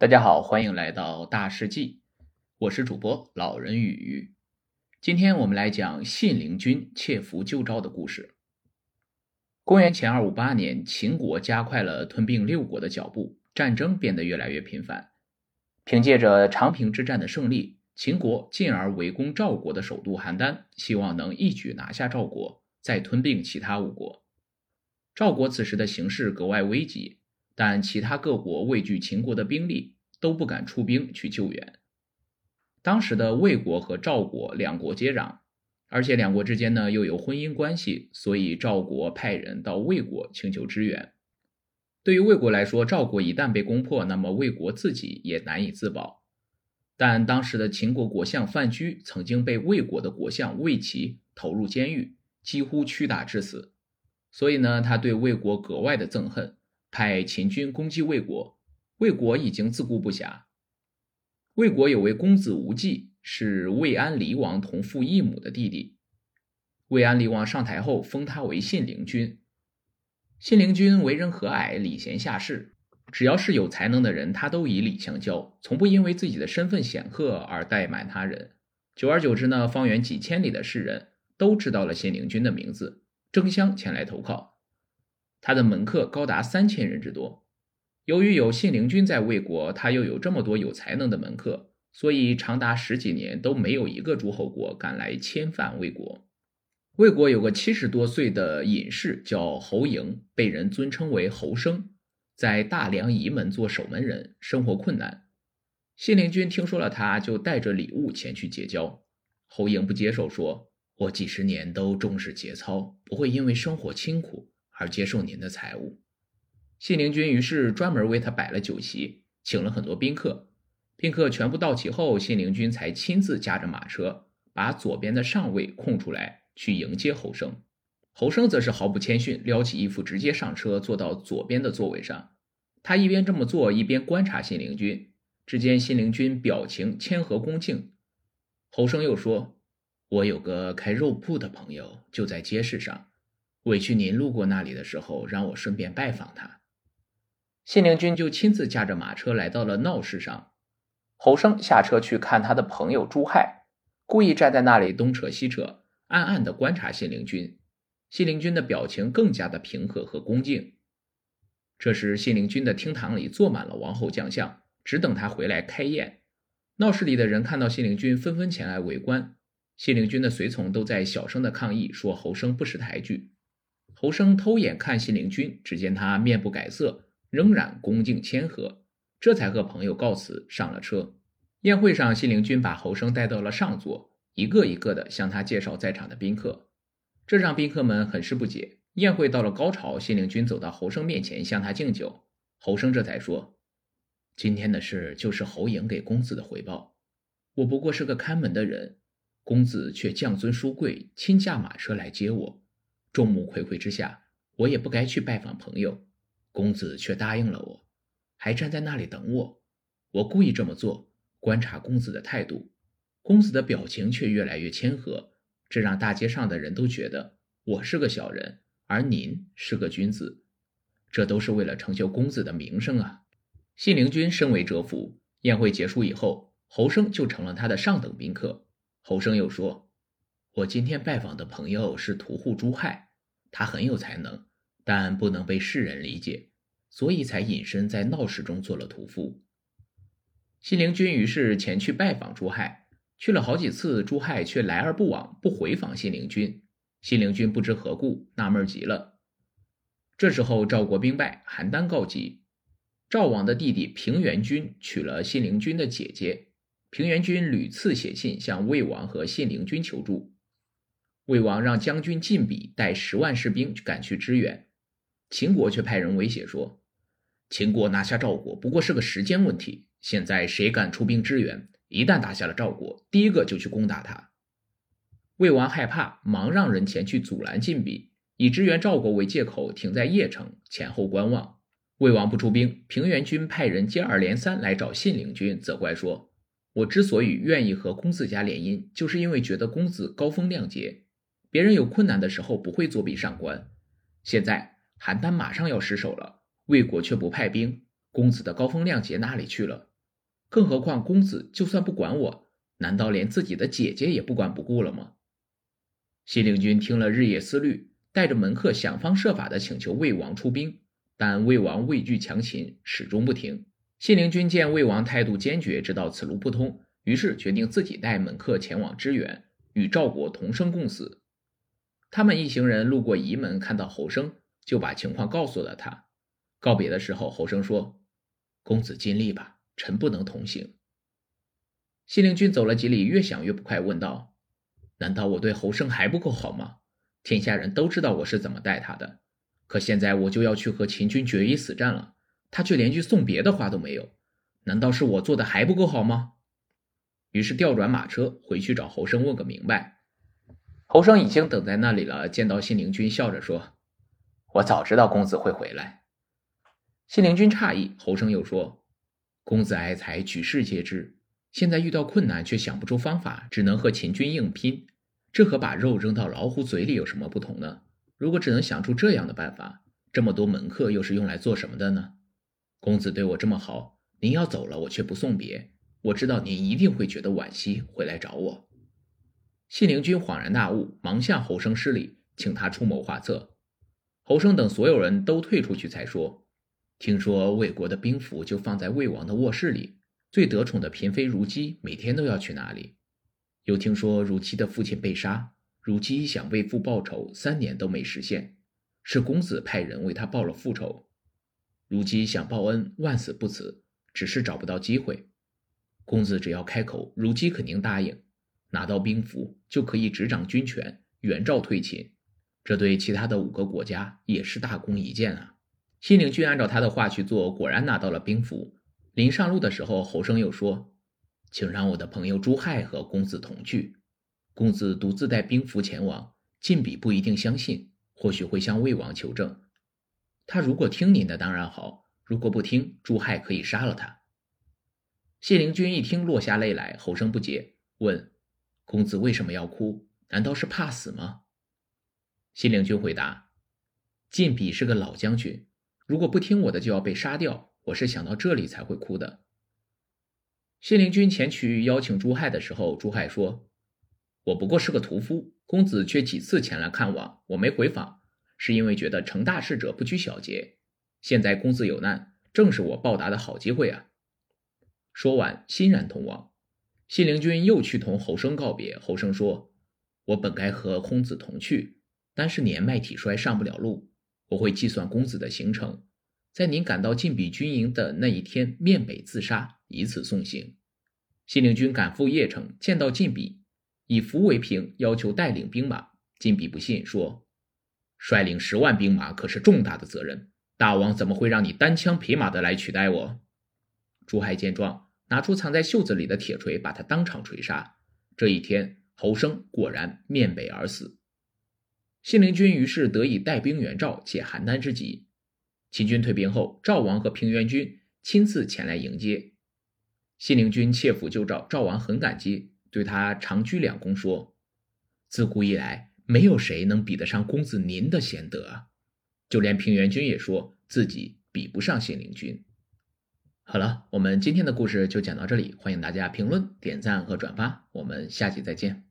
大家好，欢迎来到大世纪，我是主播老人与鱼。今天我们来讲信陵君窃符救赵的故事。公元前二五八年，秦国加快了吞并六国的脚步，战争变得越来越频繁。凭借着长平之战的胜利，秦国进而围攻赵国的首都邯郸，希望能一举拿下赵国，再吞并其他五国。赵国此时的形势格外危急。但其他各国畏惧秦国的兵力，都不敢出兵去救援。当时的魏国和赵国两国接壤，而且两国之间呢又有婚姻关系，所以赵国派人到魏国请求支援。对于魏国来说，赵国一旦被攻破，那么魏国自己也难以自保。但当时的秦国国相范雎曾经被魏国的国相魏齐投入监狱，几乎屈打致死，所以呢，他对魏国格外的憎恨。派秦军攻击魏国，魏国已经自顾不暇。魏国有位公子无忌，是魏安离王同父异母的弟弟。魏安离王上台后，封他为信陵君。信陵君为人和蔼，礼贤下士，只要是有才能的人，他都以礼相交，从不因为自己的身份显赫而怠慢他人。久而久之呢，方圆几千里的士人都知道了信陵君的名字，争相前来投靠。他的门客高达三千人之多。由于有信陵君在魏国，他又有这么多有才能的门客，所以长达十几年都没有一个诸侯国敢来侵犯魏国。魏国有个七十多岁的隐士叫侯嬴，被人尊称为侯生，在大梁仪门做守门人，生活困难。信陵君听说了他，就带着礼物前去结交。侯嬴不接受，说：“我几十年都重视节操，不会因为生活清苦。”而接受您的财物，信陵君于是专门为他摆了酒席，请了很多宾客。宾客全部到齐后，信陵君才亲自驾着马车，把左边的上位空出来，去迎接侯生。侯生则是毫不谦逊，撩起衣服直接上车，坐到左边的座位上。他一边这么做，一边观察信陵君。只见信陵君表情谦和恭敬。侯生又说：“我有个开肉铺的朋友，就在街市上。”委屈您路过那里的时候，让我顺便拜访他。信陵君就亲自驾着马车来到了闹市上。侯生下车去看他的朋友朱亥，故意站在那里东扯西扯，暗暗地观察信陵君。信陵君的表情更加的平和和恭敬。这时，信陵君的厅堂里坐满了王侯将相，只等他回来开宴。闹市里的人看到信陵君，纷纷前来围观。信陵君的随从都在小声的抗议，说侯生不识抬举。侯生偷眼看信陵君，只见他面不改色，仍然恭敬谦和，这才和朋友告辞，上了车。宴会上，信陵君把侯生带到了上座，一个一个的向他介绍在场的宾客，这让宾客们很是不解。宴会到了高潮，信陵君走到侯生面前向他敬酒，侯生这才说：“今天的事就是侯赢给公子的回报，我不过是个看门的人，公子却降尊书贵，亲驾马车来接我。”众目睽睽之下，我也不该去拜访朋友，公子却答应了我，还站在那里等我。我故意这么做，观察公子的态度。公子的表情却越来越谦和，这让大街上的人都觉得我是个小人，而您是个君子。这都是为了成就公子的名声啊！信陵君身为蛰伏，宴会结束以后，侯生就成了他的上等宾客。侯生又说。我今天拜访的朋友是屠户朱亥，他很有才能，但不能被世人理解，所以才隐身在闹市中做了屠夫。信陵君于是前去拜访朱亥，去了好几次，朱亥却来而不往，不回访信陵君。信陵君不知何故，纳闷极了。这时候赵国兵败，邯郸告急，赵王的弟弟平原君娶了信陵君的姐姐。平原君屡次写信向魏王和信陵君求助。魏王让将军晋鄙带十万士兵赶去支援，秦国却派人威胁说：“秦国拿下赵国不过是个时间问题，现在谁敢出兵支援，一旦打下了赵国，第一个就去攻打他。”魏王害怕，忙让人前去阻拦晋鄙，以支援赵国为借口停在邺城前后观望。魏王不出兵，平原君派人接二连三来找信陵君，责怪说：“我之所以愿意和公子家联姻，就是因为觉得公子高风亮节。”别人有困难的时候不会作壁上观，现在邯郸马上要失守了，魏国却不派兵，公子的高风亮节哪里去了？更何况公子就算不管我，难道连自己的姐姐也不管不顾了吗？信陵君听了，日夜思虑，带着门客想方设法的请求魏王出兵，但魏王畏惧强秦，始终不听。信陵君见魏王态度坚决，知道此路不通，于是决定自己带门客前往支援，与赵国同生共死。他们一行人路过仪门，看到侯生，就把情况告诉了他。告别的时候，侯生说：“公子尽力吧，臣不能同行。”信陵君走了几里，越想越不快，问道：“难道我对侯生还不够好吗？天下人都知道我是怎么待他的，可现在我就要去和秦军决一死战了。”他却连句送别的话都没有，难道是我做的还不够好吗？于是调转马车回去找侯生问个明白。侯生已经等在那里了，见到信陵君，笑着说：“我早知道公子会回来。”信陵君诧异，侯生又说：“公子爱才，举世皆知，现在遇到困难却想不出方法，只能和秦军硬拼，这和把肉扔到老虎嘴里有什么不同呢？如果只能想出这样的办法，这么多门客又是用来做什么的呢？”公子对我这么好，您要走了，我却不送别，我知道您一定会觉得惋惜，回来找我。信陵君恍然大悟，忙向侯生施礼，请他出谋划策。侯生等所有人都退出去，才说：“听说魏国的兵符就放在魏王的卧室里，最得宠的嫔妃如姬每天都要去那里。又听说如姬的父亲被杀，如姬想为父报仇，三年都没实现，是公子派人为他报了复仇。”如姬想报恩，万死不辞，只是找不到机会。公子只要开口，如姬肯定答应。拿到兵符，就可以执掌军权，援赵退秦。这对其他的五个国家也是大功一件啊！信陵君按照他的话去做，果然拿到了兵符。临上路的时候，侯生又说：“请让我的朋友朱亥和公子同去。公子独自带兵符前往，晋鄙不一定相信，或许会向魏王求证。”他如果听您的当然好，如果不听，朱亥可以杀了他。谢灵君一听，落下泪来，吼声不解，问：“公子为什么要哭？难道是怕死吗？”谢灵君回答：“晋鄙是个老将军，如果不听我的，就要被杀掉。我是想到这里才会哭的。”谢灵君前去邀请朱亥的时候，朱亥说：“我不过是个屠夫，公子却几次前来看望，我没回访。”是因为觉得成大事者不拘小节，现在公子有难，正是我报答的好机会啊！说完，欣然同往。信陵君又去同侯生告别。侯生说：“我本该和公子同去，但是年迈体衰，上不了路。我会计算公子的行程，在您赶到晋鄙军营的那一天，面北自杀，以此送行。”信陵君赶赴邺城，见到晋鄙，以符为凭，要求带领兵马。晋鄙不信，说。率领十万兵马可是重大的责任，大王怎么会让你单枪匹马的来取代我？朱亥见状，拿出藏在袖子里的铁锤，把他当场锤杀。这一天，侯生果然面北而死。信陵君于是得以带兵援赵，解邯郸之急。秦军退兵后，赵王和平原君亲自前来迎接。信陵君切腹救赵，赵王很感激，对他长鞠两躬，说：“自古以来。”没有谁能比得上公子您的贤德啊！就连平原君也说自己比不上信陵君。好了，我们今天的故事就讲到这里，欢迎大家评论、点赞和转发，我们下期再见。